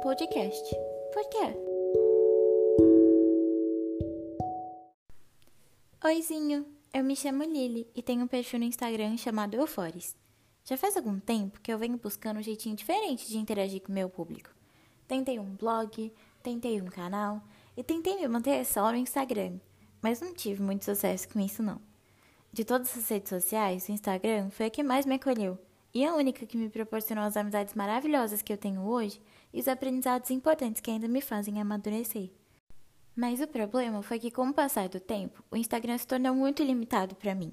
podcast. Por quê? Oizinho, eu me chamo Lily e tenho um perfil no Instagram chamado Eufores. Já faz algum tempo que eu venho buscando um jeitinho diferente de interagir com o meu público. Tentei um blog, tentei um canal e tentei me manter só no Instagram, mas não tive muito sucesso com isso não. De todas as redes sociais, o Instagram foi a que mais me acolheu e a única que me proporcionou as amizades maravilhosas que eu tenho hoje e os aprendizados importantes que ainda me fazem amadurecer. Mas o problema foi que, com o passar do tempo, o Instagram se tornou muito limitado para mim.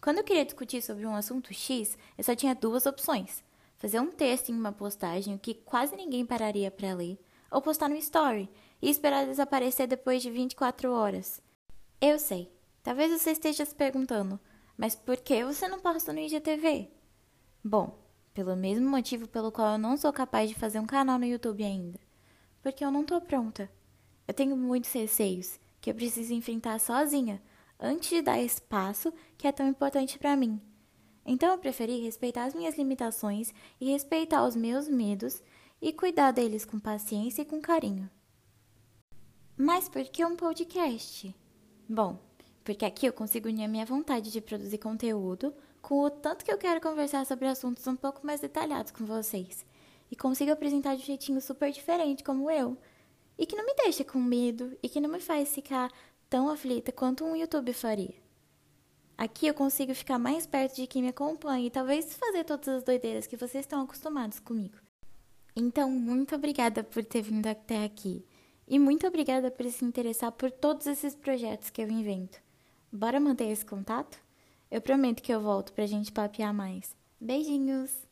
Quando eu queria discutir sobre um assunto X, eu só tinha duas opções: fazer um texto em uma postagem que quase ninguém pararia para ler, ou postar no Story e esperar desaparecer depois de 24 horas. Eu sei, talvez você esteja se perguntando, mas por que você não posta no IGTV? Bom, pelo mesmo motivo pelo qual eu não sou capaz de fazer um canal no YouTube ainda. Porque eu não tô pronta. Eu tenho muitos receios que eu preciso enfrentar sozinha antes de dar espaço que é tão importante para mim. Então eu preferi respeitar as minhas limitações e respeitar os meus medos e cuidar deles com paciência e com carinho. Mas por que um podcast? Bom, porque aqui eu consigo unir a minha vontade de produzir conteúdo com o tanto que eu quero conversar sobre assuntos um pouco mais detalhados com vocês. E consigo apresentar de um jeitinho super diferente como eu. E que não me deixa com medo e que não me faz ficar tão aflita quanto um YouTube faria. Aqui eu consigo ficar mais perto de quem me acompanha e talvez fazer todas as doideiras que vocês estão acostumados comigo. Então, muito obrigada por ter vindo até aqui. E muito obrigada por se interessar por todos esses projetos que eu invento. Bora manter esse contato? Eu prometo que eu volto pra gente papear mais. Beijinhos!